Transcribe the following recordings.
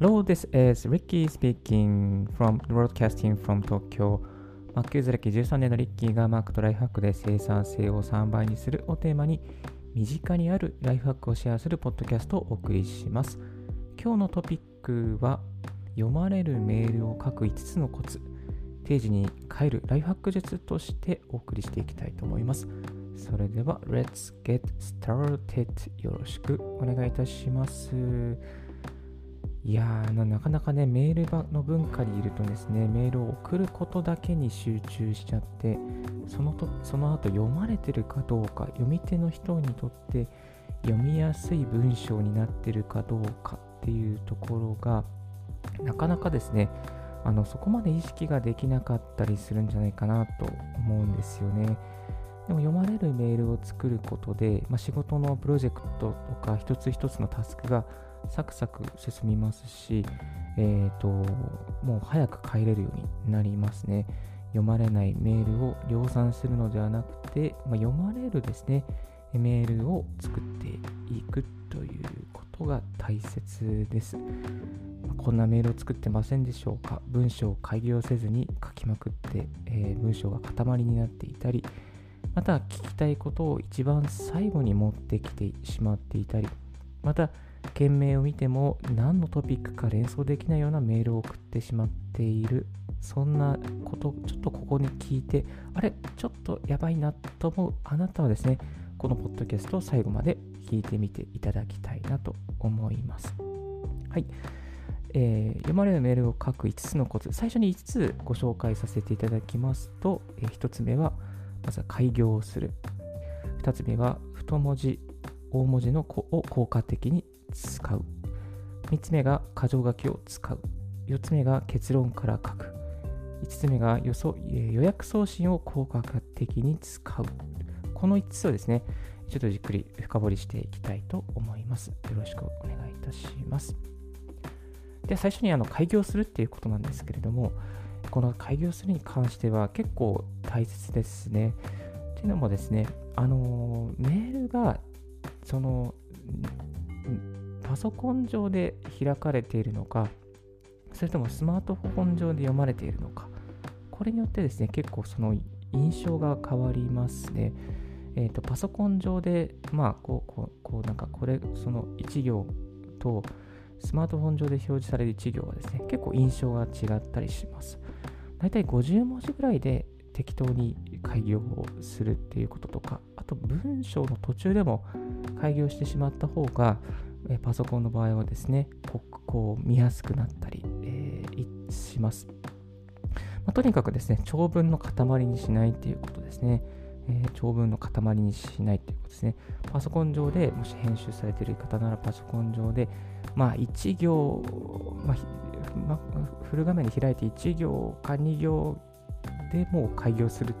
Hello, this is Ricky speaking from broadcasting from Tokyo. Mac ユーザー歴13年のリッキーが Mac とライフハックで生産性を3倍にするをテーマに身近にあるライフハックをシェアするポッドキャストをお送りします。今日のトピックは読まれるメールを書く5つのコツ定時に帰るライフハック術としてお送りしていきたいと思います。それでは Let's get started よろしくお願いいたします。いやーなかなかね、メールの文化にいるとですね、メールを送ることだけに集中しちゃって、そのとその後読まれてるかどうか、読み手の人にとって読みやすい文章になってるかどうかっていうところが、なかなかですね、あのそこまで意識ができなかったりするんじゃないかなと思うんですよね。でも読まれるメールを作ることで、まあ、仕事のプロジェクトとか一つ一つのタスクがサクサク進みますし、えーと、もう早く帰れるようになりますね。読まれないメールを量産するのではなくて、まあ、読まれるですね、メールを作っていくということが大切です。こんなメールを作ってませんでしょうか文章を開業せずに書きまくって、えー、文章が塊になっていたり、また聞きたいことを一番最後に持ってきてしまっていたり、また件名を見ても何のトピックか連想できないようなメールを送ってしまっている。そんなことちょっとここに聞いてあれちょっとやばいなと思うあなたはですねこのポッドキャストを最後まで聞いてみていただきたいなと思います。はい、えー、読まれるメールを書く5つのコツ最初に5つご紹介させていただきますと、えー、1つ目はまずは開業をする。2つ目は太文字大文字の子を効果的に使う。3つ目が箇条書きを使う。4つ目が結論から書く。5つ目が予想予約送信を効果的に使う。この5つをですね、ちょっとじっくり深掘りしていきたいと思います。よろしくお願いいたします。で最初にあの開業するっていうことなんですけれども、この開業するに関しては結構大切ですね。っていうのもですね、あのメールがそのパソコン上で開かれているのか、それともスマートフォン上で読まれているのか、これによってですね、結構その印象が変わりますね。えーと、パソコン上で、まあ、こう、こう、こうなんかこれ、その1行と、スマートフォン上で表示される1行はですね、結構印象が違ったりします。だいたい50文字ぐらいで適当に開業をするっていうこととか、あと文章の途中でも開業してしまった方が、えパソコンの場合はですね、ここう見やすくなったり、えー、します。まあ、とにかくですね、長文の塊にしないということですね。えー、長文の塊にしないということですね。パソコン上で、もし編集されている方ならパソコン上で、まあ1行、まあまあ、フル画面に開いて1行か2行でもう開業する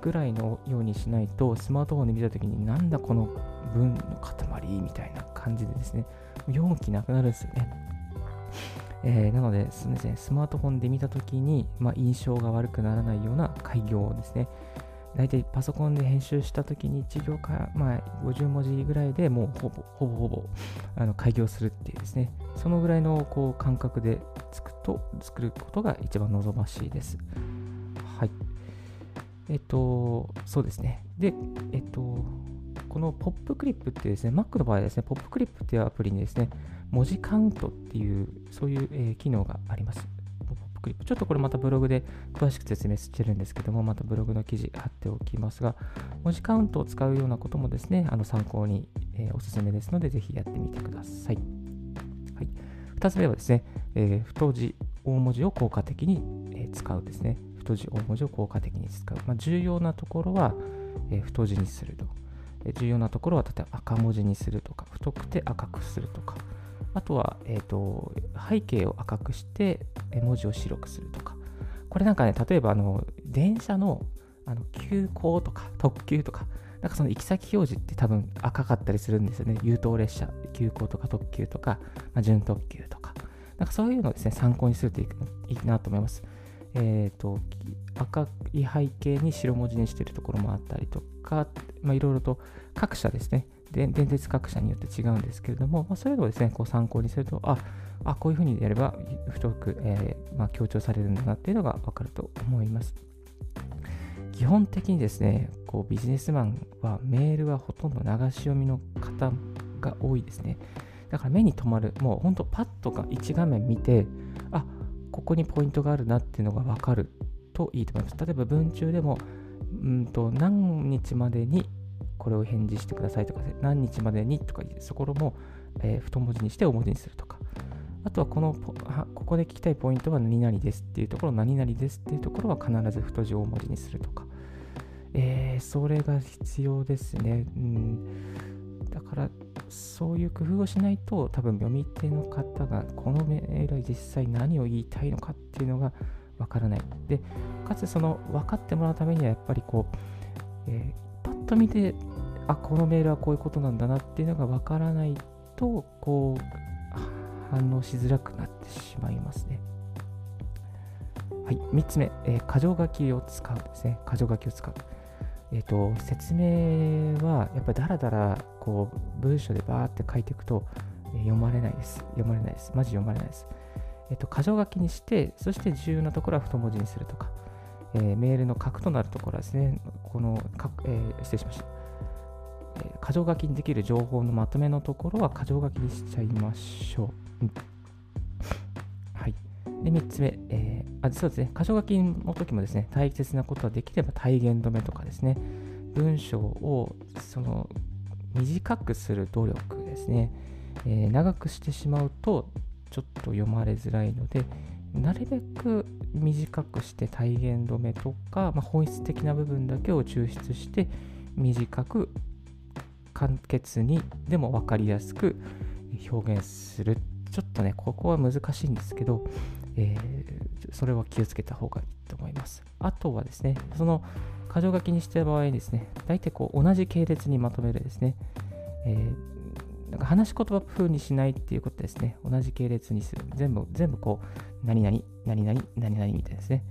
ぐらいのようにしないと、スマートフォンで見たときになんだこの文の塊みたいな感じでですね、読む気なくなるんですよね。えー、なので、すみません、スマートフォンで見たときに、まあ、印象が悪くならないような開業をですね、大体パソコンで編集したときに1行か、まあ、50文字ぐらいでもうほぼほぼほぼあの開業するっていうですね、そのぐらいのこう感覚でつくと作ることが一番望ましいです。はい。えっと、そうですね。で、えっと、このポップクリップってですね、Mac の場合ですね、ポップクリップっていうアプリにですね、文字カウントっていう、そういう、え、機能があります。ポップクリップ。ちょっとこれまたブログで詳しく説明してるんですけども、またブログの記事貼っておきますが、文字カウントを使うようなこともですね、あの参考に、え、おすすめですので、ぜひやってみてください。はい、2つ目はですね、えー、太字、大文字を効果的に、え使うですね。太字、大文字を効果的に使う。まあ、重要なところは、え太字にすると。重要なところは例えば赤文字にするとか太くて赤くするとかあとは、えーと、背景を赤くして文字を白くするとか。これなんかね例えばあの電車のあの急行とか特急とかなんかその行き先表示って多分赤かったりするんですよね。優等列車急行とか特急とか、まあ、準特急とか。なんかそういうのをですね参考にするといいなと思います。えーと、赤い背景に白文字にしているところもあったりとか、まあ、いろいろと各社ですね、電鉄各社によって違うんですけれども、まあ、それをですね、こう参考にすると、あ、あこういうふうにやれば太く、えー、まあ、強調されるんだなっていうのが分かると思います。基本的にですね、こうビジネスマンはメールはほとんど流し読みの方が多いですね。だから目に留まる、もうほんとパッとか1画面見て、ここにポイントがあるなっていうのが分かるといいと思います。例えば文中でも、うんと何日までにこれを返事してくださいとか、何日までにとか、そこも、えー、太文字にして大文字にするとか。あとはこのここで聞きたいポイントは何々ですっていうところ、何々ですっていうところは必ず太字大文字にするとか。えー、それが必要ですね。うん、だから、そういう工夫をしないと、多分読み手の方がこのメールは実際何を言いたいのかっていうのがわからない。で、かつその分かってもらうためには、やっぱりこう、えー、パッと見て、あ、このメールはこういうことなんだなっていうのがわからないと、こう、反応しづらくなってしまいますね。はい、3つ目、えー、箇条書きを使うですね。箇条書きを使う。えっ、ー、と、説明はやっぱりだらだらこう文章でバーって書いていくと、え、読まれないです。読まれないです。マジ読まれないです。えっ、と、箇条書きにして、そして重要なところは太文字にするとか、えー、メールの核となるところはですね、この、えー、失礼しました。えー、箇条書きにできる情報のまとめのところは箇条書きにしちゃいましょう。うん、はい。で、3つ目、えー、あそうですね、箇条書きの時もですね、大切なことはできれば体言止めとかですね、文章をその短くする努力ですね、えー、長くしてしまうとちょっと読まれづらいので、なるべく短くして体現止めとか、まあ、本質的な部分だけを抽出して短く簡潔にでも分かりやすく表現する。ちょっとねここは難しいんですけどえー、それは気をつけた方がいいと思います。あとはですね、その箇条書きにした場合ですね、大体こう同じ系列にまとめるですね、えー、なんか話し言葉風にしないっていうことですね、同じ系列にする。全部、全部こう、何々、何々、何々みたいですね。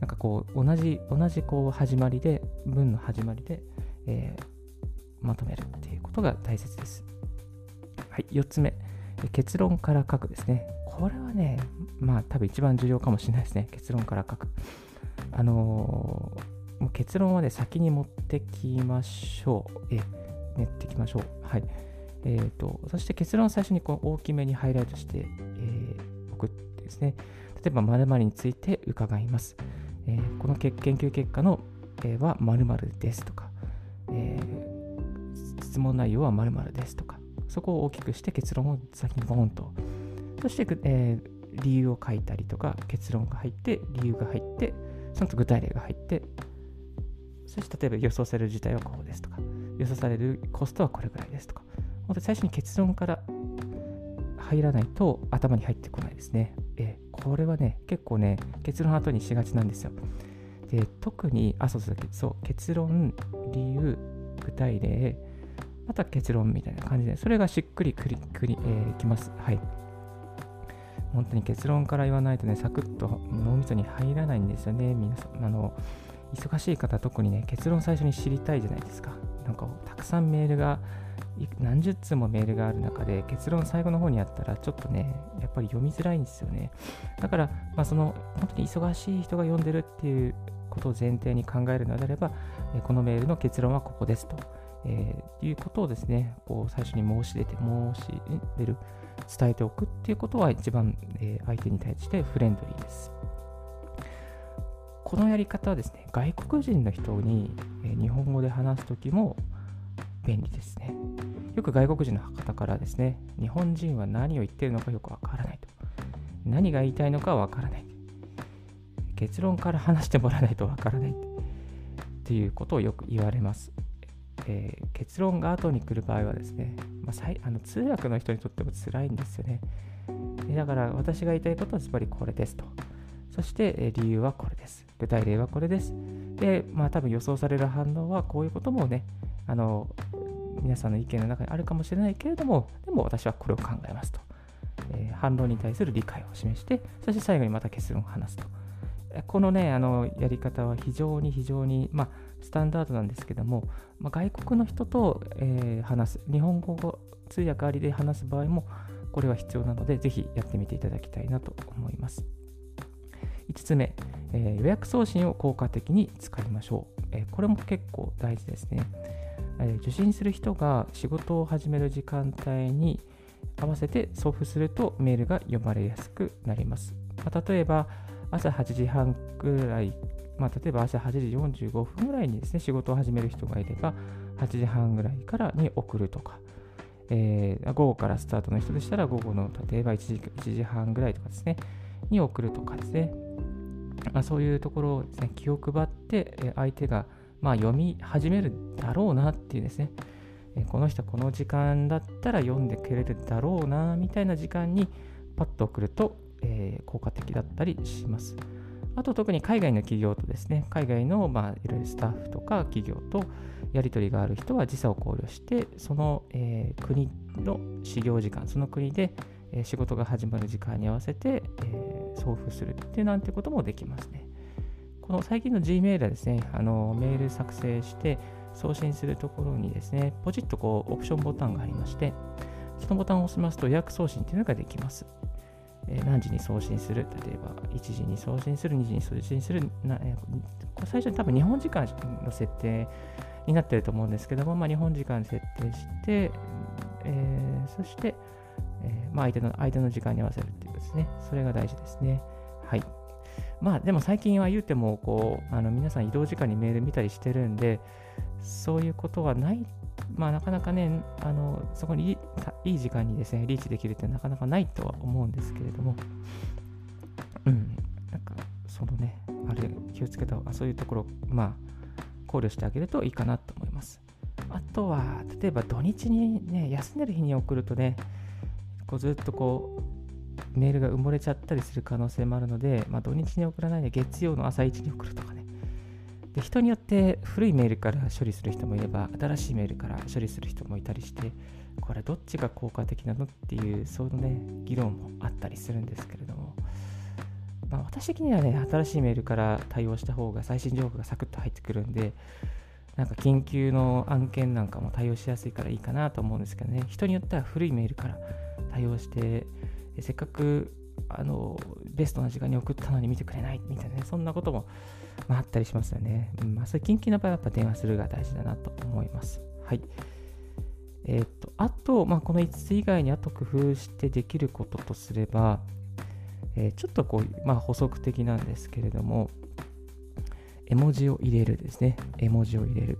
なんかこう、同じ、同じこう始まりで、文の始まりで、えー、まとめるっていうことが大切です。はい、4つ目、結論から書くですね。これはね、まあ多分一番重要かもしれないですね。結論から書く。あのー、結論はね、先に持ってきましょう。え、練ってきましょう。はい。えっ、ー、と、そして結論を最初にこう大きめにハイライトして、えー、送ってですね、例えば〇〇について伺います。えー、この研究結果の、えー、は〇〇ですとか、えー、質問内容は〇〇ですとか、そこを大きくして結論を先にボーンとそして、えー、理由を書いたりとか、結論が入って、理由が入って、そのと具体例が入って、そして例えば予想される事態はこうですとか、予想されるコストはこれぐらいですとか、本当最初に結論から入らないと頭に入ってこないですね。えー、これはね、結構ね、結論後にしがちなんですよ。で、特に、あ、そうそう、そう結論、理由、具体例、また結論みたいな感じで、それがしっくりくりくり、えー、きます。はい。本当に結論から言わないとね、サクッと脳みそに入らないんですよね、皆さん。あの、忙しい方、特にね、結論最初に知りたいじゃないですか。なんか、たくさんメールが、何十通もメールがある中で、結論最後の方にあったら、ちょっとね、やっぱり読みづらいんですよね。だから、まあ、その、本当に忙しい人が読んでるっていうことを前提に考えるのであれば、このメールの結論はここですと。えー、いうことをですね、こう最初に申し出て、申し出る、伝えておくっていうことは一番、えー、相手に対してフレンドリーです。このやり方はですね、外国人の人に、えー、日本語で話すときも便利ですね。よく外国人の方からですね、日本人は何を言ってるのかよくわからないと。何が言いたいのかわからない。結論から話してもらわないとわからないっていうことをよく言われます。えー、結論が後に来る場合はですね、まあ、あの通訳の人にとっても辛いんですよね。だから私が言いたいことはつまりこれですと。そして、え、理由はこれです。具体例はこれです。で、まあ多分予想される反応はこういうこともね、あの、皆さんの意見の中にあるかもしれないけれども、でも私はこれを考えますと。えー、反論に対する理解を示して、そして最後にまた結論を話すと。このね、あのやり方は非常に非常に、まあ、スタンダードなんですけども、まあ、外国の人と、えー、話す、日本語通訳ありで話す場合も、これは必要なので、ぜひやってみていただきたいなと思います。5つ目、えー、予約送信を効果的に使いましょう。えー、これも結構大事ですね、えー、受信する人が仕事を始める時間帯に合わせて送付するとメールが読まれやすくなります。まあ、例えば、朝8時半くらい、まあ、例えば朝8時45分ぐらいにですね、仕事を始める人がいれば、8時半ぐらいからに送るとか、えー、午後からスタートの人でしたら、午後の例えば1時 ,1 時半ぐらいとかですね、に送るとかですね、まあ、そういうところをですね、気を配って、相手がまあ読み始めるだろうなっていうですね、この人この時間だったら読んでくれるだろうなみたいな時間にパッと送ると、えー、効果的だったりします。あと特に海外の企業とですね、海外のまあいろいろスタッフとか企業とやり取りがある人は時差を考慮して、その、えー、国の始業時間、その国で、え、仕事が始まる時間に合わせて、えー、送付するっていうなんてこともできますね。この最近の Gmail はですね、あのメール作成して、送信するところにですね、ポチッとこうオプションボタンがありまして、そのボタンを押しますと予約送信というのができます。何時に送信する、例えば1時に送信する、2時に送信する、な、最初に多分日本時間の設定になってると思うんですけども、まあ、日本時間設定して、えー、そして、えーまあ、相手の相手の時間に合わせるっていうですね、それが大事ですね。はい。まあでも最近は言うてもこうあの皆さん移動時間にメール見たりしてるんでそういうことはない、まあなかなかね、あのそこにいい時間にですね、リーチできるってなかなかないとは思うんですけれども、うん、なんかそのね、あれ気をつけた方がそういうところ、まあ考慮してあげるといいかなと思います。あとは、例えば土日にね、休んでる日に送るとね、こうずっとこう、メールが埋もれちゃったりする可能性もあるので、まあ、土日に送らないで月曜の朝一に送るとかね。で人によって古いメールから処理する人もいれば、新しいメールから処理する人もいたりして、これどっちが効果的なのっていう、そのね、議論もあったりするんですけれども、まあ、私的にはね、新しいメールから対応した方が最新情報がサクッと入ってくるんで、なんか緊急の案件なんかも対応しやすいからいいかなと思うんですけどね、人によっては古いメールから対応して、せっかくあのベストな時間に送ったのに見てくれないみたいなね、そんなことも、まあ、あったりしますよね。うんまあ、そういう緊急な場合はやっぱ電話するが大事だなと思います。はい。えっ、と、あと、まあ、この5つ以外にあと工夫してできることとすれば、えー、ちょっとこう、まあ、補足的なんですけれども、絵文字を入れるですね。絵文字を入れる。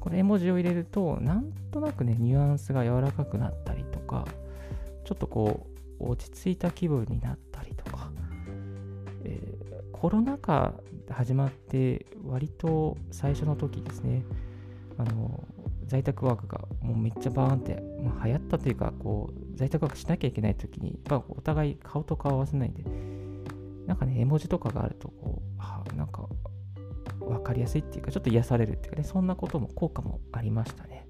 これ絵文字を入れると、なんとなくね、ニュアンスが柔らかくなったりとか、ちょっとこう、落ち着いた気分になったりとか、えー、コロナ禍始まって割と最初の時ですね、あの在宅ワークがもうめっちゃバーンって、まあ、流行ったというかこう在宅ワークしなきゃいけない時にやっぱお互い顔と顔合わせないでなんかね絵文字とかがあるとこうあなんか分かりやすいっていうかちょっと癒されるっていうかねそんなことも効果もありましたね。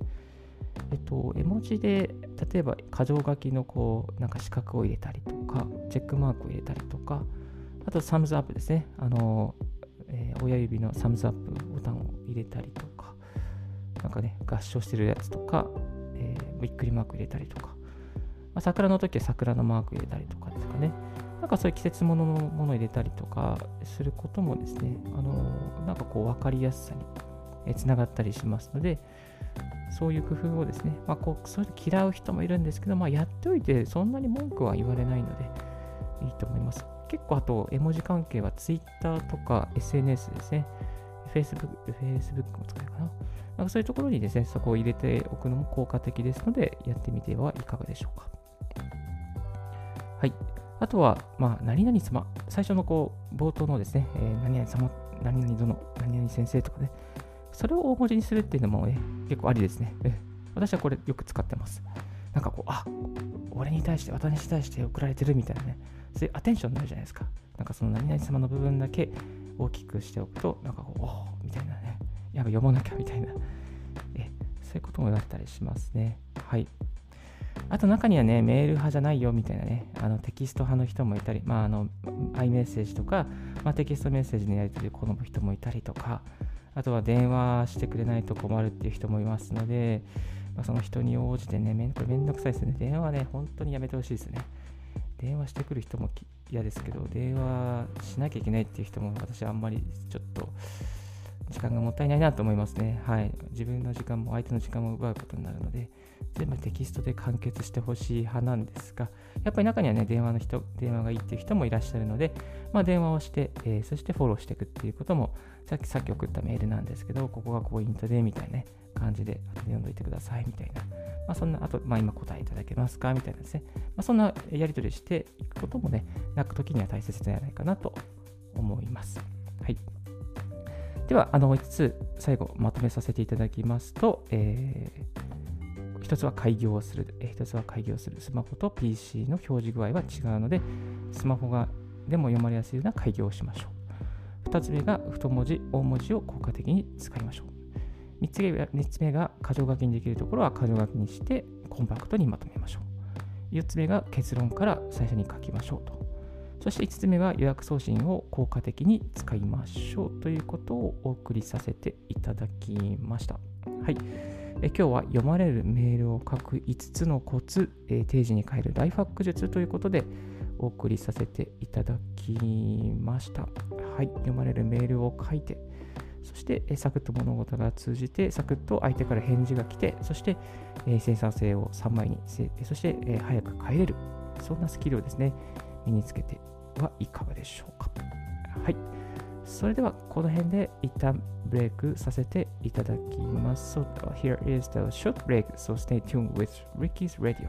えっと絵文字で例えば箇条書きのこうなんか四角を入れたりとかチェックマークを入れたりとかあとサムズアップですねあのえー、親指のサムズアップボタンを入れたりとか、なんかね、合唱してるやつとか、えー、びっくりマーク入れたりとか、まあ、桜の時は桜のマーク入れたりとかですかね。なんかそういう季節もののものを入れたりとかすることもですね、あの、なんかこう分かりやすさにつながったりしますので、そういう工夫をですね、まあ、こうそれで嫌う人もいるんですけど、まあ、やっておいてそんなに文句は言われないのでいいと思います。結構あと絵文字関係は Twitter とか SNS ですね。Facebook, Facebook も使えるかな。なんかそういうところにですね、そこを入れておくのも効果的ですので、やってみてはいかがでしょうか。はい。あとは、まあ、何々様。最初のこう、冒頭のですね、えー、何々様、何々殿、何々先生とかね、それを大文字にするっていうのも、ね、結構ありですね。私はこれよく使ってます。なんかこう、あ俺に対して、私に対して送られてるみたいなね、そういうアテンションになるじゃないですか。なんかその何々様の部分だけ大きくしておくと、なんかこう、おおみたいなね、やば読まなきゃみたいな、えそういうことも言われたりしますね。はい。あと中にはね、メール派じゃないよみたいなね、あのテキスト派の人もいたり、まあ、あの、iMessage とか、まあ、テキストメッセージのやり取りで好む人もいたりとか、あとは電話してくれないと困るっていう人もいますので、まあ、その人に応じてね、めんこれめんどくさいですね。電話はね、本当にやめてほしいですね。電話してくる人も嫌ですけど、電話しなきゃいけないっていう人も私はあんまりちょっと時間がもったいないなと思いますね。はい。自分の時間も相手の時間も奪うことになるので、全部テキストで完結してほしい派なんですが、やっぱり中にはね、電話の人、電話がいいっていう人もいらっしゃるので、まあ、電話をして、えー、そしてフォローしていくっていうことも、さっきさっき送ったメールなんですけど、ここがポイントで、みたいなね、感じで、後で読んどいてください、みたいな。まあ、そんな、あと、まあ、今答えいただけますか？みたいなですね。まあ、そんなやり取りしていくこともね、泣くときには大切じゃないかなと思います。はい。では、あの、5つ最後まとめさせていただきますと、えー、1つは開業する、1つは開業する。スマホと PC の表示具合は違うので、スマホがでも読まれやすいような開業をしましょう。2つ目が太文字、大文字を効果的に使いましょう。3つ目が ,3 つ目が箇条書きにできるところは箇条書きにしてコンパクトにまとめましょう。4つ目が結論から最初に書きましょうと。そして5つ目は予約送信を効果的に使いましょうということをお送りさせていただきました。はい。え今日は読まれるメールを書く5つのコツ、え定時に変えるライフハック術ということでお送りさせていただきました。はい。読まれるメールを書いて、そして、サクッと物事が通じて、サクッと相手から返事が来て、そして、え生産性を3枚に、そして、え早く帰れる。そんなスキルをですね、身につけてはいかがでしょうか。はい。それでは、この辺で一旦ブレイクさせていただきます。So, here is the short break, so stay tuned with Ricky's Radio.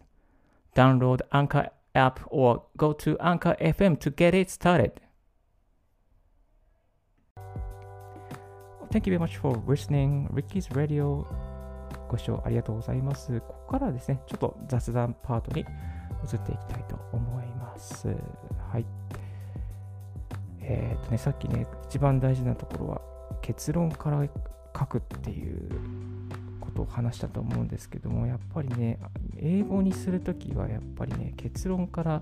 Download Anchor app or go to Anchor FM to get it started. Thank you very much for listening. Ricky's Radio ご視聴ありがとうございます。ここからはですね、ちょっと雑談パートに移っていきたいと思います。はい。えっ、ー、とね、さっきね、一番大事なところは結論から書くっていうことを話したと思うんですけども、やっぱりね、英語にするときはやっぱりね、結論から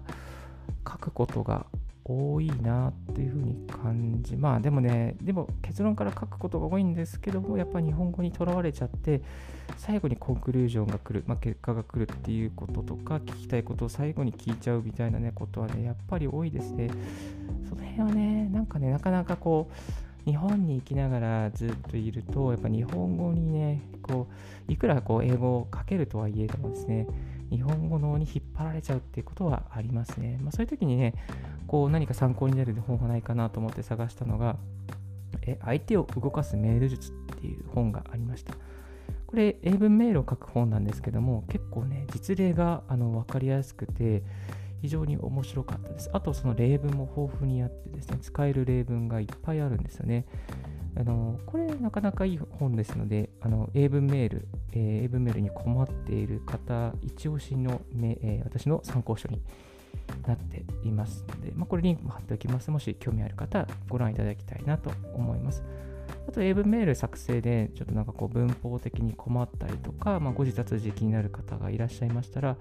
書くことが多いなっていうふうに感じまあでもねでも結論から書くことが多いんですけどもやっぱ日本語にとらわれちゃって最後にコンクルージョンが来る、まあ、結果が来るっていうこととか聞きたいことを最後に聞いちゃうみたいなねことはねやっぱり多いですね。その辺はねなんかねなかなかこう日本に行きながらずっといるとやっぱ日本語にねこういくらこう英語を書けるとはいえどもですね日本語のに引っ張られちゃうっていうことはありますね。まあ、そういう時にね、こう何か参考になる本がないかなと思って探したのが、え相手を動かすメール術っていう本がありました。これ、英文メールを書く本なんですけども、結構ね、実例があの分かりやすくて、非常に面白かったです。あと、その例文も豊富にあってですね、使える例文がいっぱいあるんですよね。あのこれなかなかいい本ですので、あの英文メール、えー、英文メールに困っている方、一押しの、えー、私の参考書になっていますので、まあ、これリンクも貼っておきます。もし興味ある方、ご覧いただきたいなと思います。あと、英文メール作成で、ちょっとなんかこう文法的に困ったりとか、まあ、ご自殺時気になる方がいらっしゃいましたら、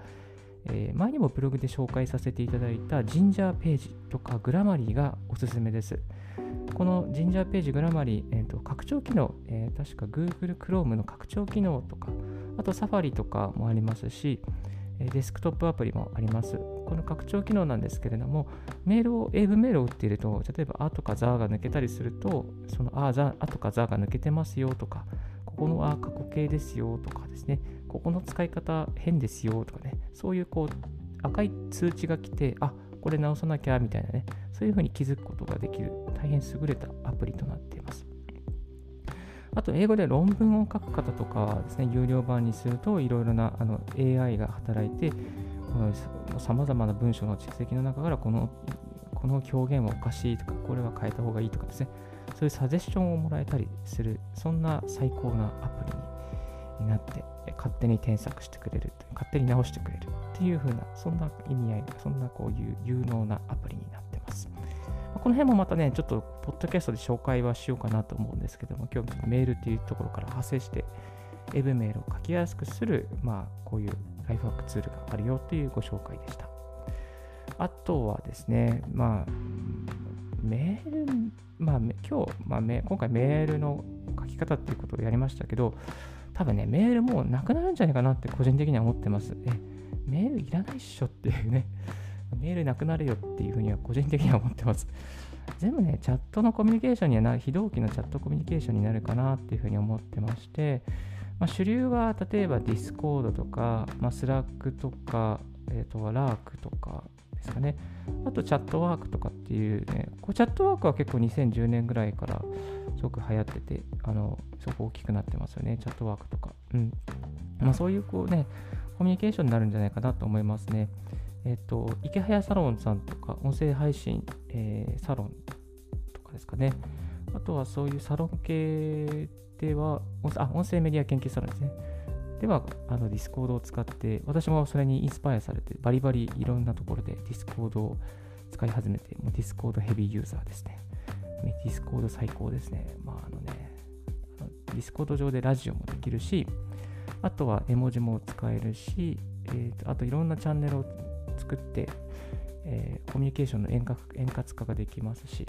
えー、前にもブログで紹介させていただいたジンジャーページとかグラマリーがおすすめです。このジンジャーページグラマリー、えーと、拡張機能、えー、確か Google Chrome の拡張機能とか、あと Safari とかもありますし、デスクトップアプリもあります。この拡張機能なんですけれども、メールを、英文メールを打っていると、例えば、あとかザーが抜けたりすると、そのあ、あとかザーが抜けてますよとか、ここのあ、過去形ですよとかですね、ここの使い方変ですよとかね、そういうこう赤い通知が来て、あ、これ直さなきゃみたいなね、そういうふうに気づくことができる大変優れたアプリとなっています。あと、英語で論文を書く方とかはですね、有料版にすると、いろいろなあの AI が働いて、さまざまな文章の蓄積の中からこの、この表現はおかしいとか、これは変えた方がいいとかですね、そういうサジェッションをもらえたりする、そんな最高なアプリになって、勝手に添削してくれる、勝手に直してくれるっていう風な、そんな意味合い、そんなこういう有能なアプリになってます。この辺もまたね、ちょっと、ポッドキャストで紹介はしようかなと思うんですけども、今日メールっていうところから派生して、エブメールを書きやすくする、まあ、こういうライフハックツールがあるよというご紹介でした。あとはですね、まあ、メール、まあ、今日、まあ、今回メールの書き方っていうことをやりましたけど、多分ね、メールもうなくなるんじゃないかなって個人的には思ってます。え、メールいらないっしょっていうね、メールなくなるよっていうふうには個人的には思ってます。全部ね、チャットのコミュニケーションにはなる、非同期のチャットコミュニケーションになるかなっていうふうに思ってまして、まあ、主流は例えば Discord とか、まあ、Slack とか、えー、とは Lark とかですかね。あとチャットワークとかっていうね、こうチャットワークは結構2010年ぐらいからすごく流行ってて、あの、すごく大きくなってますよね、チャットワークとか。うん。まあそういうこうね、コミュニケーションになるんじゃないかなと思いますね。えっ、と、池早サロンさんとか、音声配信、えー、サロンとかですかね。あとはそういうサロン系では、あ、音声メディア研究サロンですね。では、あの、 Discord を使って、私もそれにインスパイアされて、バリバリいろんなところで Discord を使い始めて、もう Discord ヘビーユーザーですね。 Discord 最高ですね。まあ、あのね、あの Discord 上でラジオもできるし、あとは絵文字も使えるし、えーと、あといろんなチャンネルを作って、えー、コミュニケーションの円滑円滑化ができますし、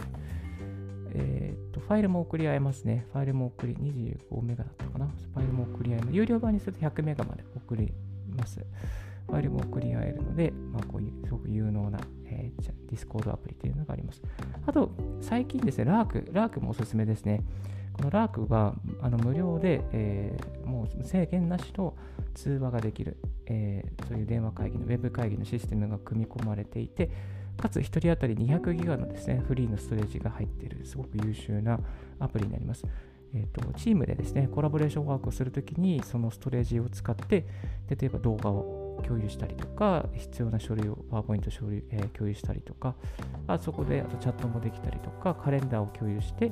えーと、ファイルも送り合えますね。ファイルも送り、25メガだったかな。ファイルも送り合えます。有料版にすると100メガまで送ります。ファイルも送り合えるので、まあ、こういうすごく有能な、えー、 Discord アプリというのがあります。あと、最近ですね、 Lark、Lark もおすすめですね。この Lark はあの無料で、えー、もう制限なしの通話ができる、えー、そういう電話会議のウェブ会議のシステムが組み込まれていて、かつ1人当たり200ギガのですね、フリーのストレージが入っている、すごく優秀なアプリになります。えーと、チームでですね、コラボレーションワークをするときに、そのストレージを使って、例えば動画を共有したりとか、必要な書類をパワーポイント処理、えー、共有したりとか、あそこであとチャットもできたりとか、カレンダーを共有して、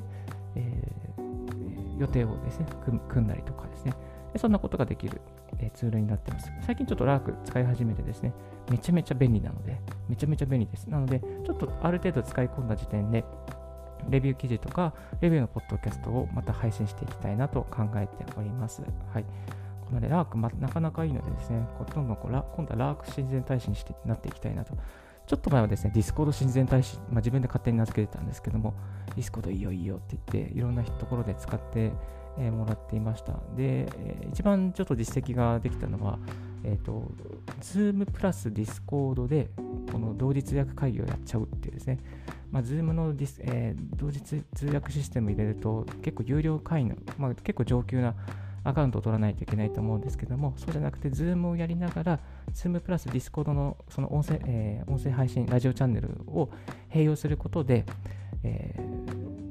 えー、予定をですね、組んだりとかですね、でそんなことができる、え、ツールになってます。最近ちょっと Lark 使い始めてですね、めちゃめちゃ便利なので、めちゃめちゃ便利です。なので、ちょっとある程度使い込んだ時点で、レビュー記事とか、レビューのポッドキャストをまた配信していきたいなと考えております。はい。このね、 Lark、ま、なかなかいいのでですね、こうどんどんこうラ今度は Lark 親善大使にしてなっていきたいなと。ちょっと前はですね、ディスコード親善大使、まあ、自分で勝手に名付けてたんですけども、ディスコードいいよいいよって言って、いろんなところで使ってえ、もらっていました。で、えー、一番ちょっと実績ができたのは、えっ、ー、と、Zoom プラス Discord で、この同時通訳会議をやっちゃうっていうですね、まあ、Zoom のディス、えー、同時通訳システム入れると、結構有料会員の、まあ、結構上級なアカウントを取らないといけないと思うんですけども、そうじゃなくて、Zoom をやりながら、Zoom プラス Discord のその音声,、えー、音声配信、ラジオチャンネルを併用することで、えー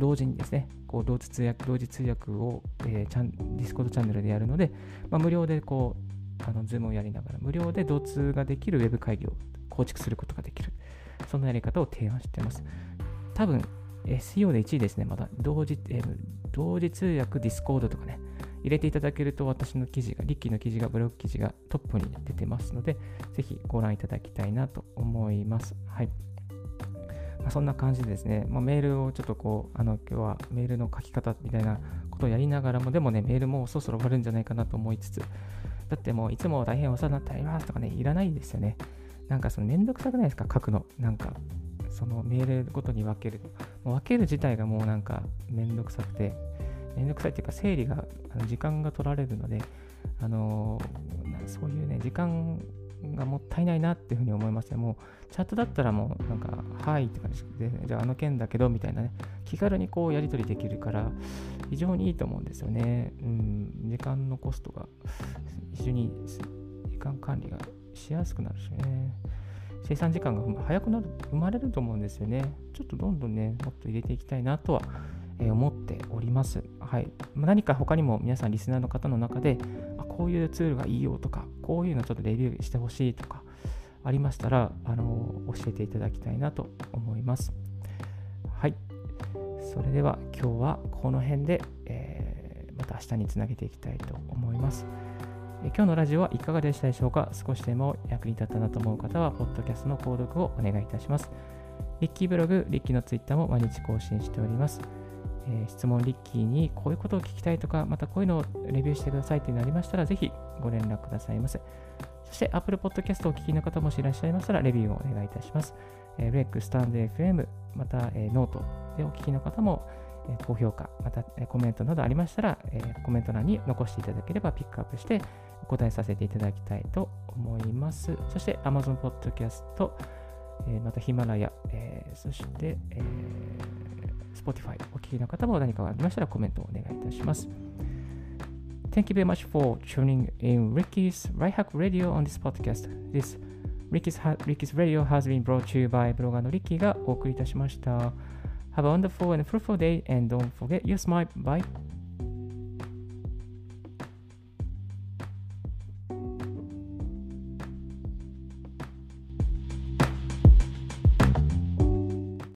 同時にですね、こう同時通訳同時通訳を、えー、チャンディスコードチャンネルでやるので、まあ、無料でこう、あの、ズームをやりながら、無料で同通ができるウェブ会議を構築することができる。そんなやり方を提案しています。多分、SEO で1位ですね、まだ。同時、えー、同時通訳ディスコードとかね、入れていただけると私の記事が、リッキーの記事が、ブログ記事がトップに出てますので、ぜひご覧いただきたいなと思います。はい。ま、そんな感じでですね、まあ、メールをちょっとこう、あの今日はメールの書き方みたいなことをやりながらも、でもね、メールもそろそろ終わるんじゃないかなと思いつつ、だってもういつも大変お世話になってありますとかね、いらないですよね。なんかそのめんどくさくないですか、書くの。なんか、そのメールごとに分ける。もう分ける自体がもうなんかめんどくさくて、めんどくさいっていうか整理が、時間が取られるので、あのー、そういうね、時間がもったいないなっていうふうに思いますね。もうチャットだったらもうなんか、はいって感じで、じゃああの件だけどみたいなね、気軽にこうやり取りできるから、非常にいいと思うんですよね。うん、時間のコストが非常に時間管理がしやすくなるしね。生産時間が早くなる、生まれると思うんですよね。ちょっとどんどんね、もっと入れていきたいなとは、思っております。はい、何か他にも皆さんリスナーの方の中でこういうツールがいいよとかこういうのちょっとレビューしてほしいとかありましたらあの教えていただきたいなと思います。はい。それでは今日はこの辺で、えー、また明日につなげていきたいと思います。今日のラジオはいかがでしたでしょうか？少しでも役に立ったなと思う方は、ポッドキャストの購読をお願いいたします。リッキーブログ、リッキーのツイッターも毎日更新しております。え、質問リッキーにこういうことを聞きたいとか、またこういうのをレビューしてくださいというのありましたら、ぜひご連絡くださいませ。そして Apple Podcast をお聞きの方もしいらっしゃいましたら、レビューをお願いいたします。えー、レック、 stand.fm、また、えー、ノートでお聞きの方も、えー、高評価、また、えー、コメントなどありましたら、え、コメント欄に残していただければピックアップしてお答えさせていただきたいと思います。そして Amazon Podcast、え、またヒマラヤ、え、そして、えー、Spotify お聞きの方も何かありましたらコメントをお願いいたします。Thank you very much for tuning in Ricky's Right Hack Radio on this podcast. This Ricky's, Ricky's Radio has been brought to you by ブロガーのリッキーがお送りいたしました。Have a wonderful and fruitful day and don't forget your smile. Bye.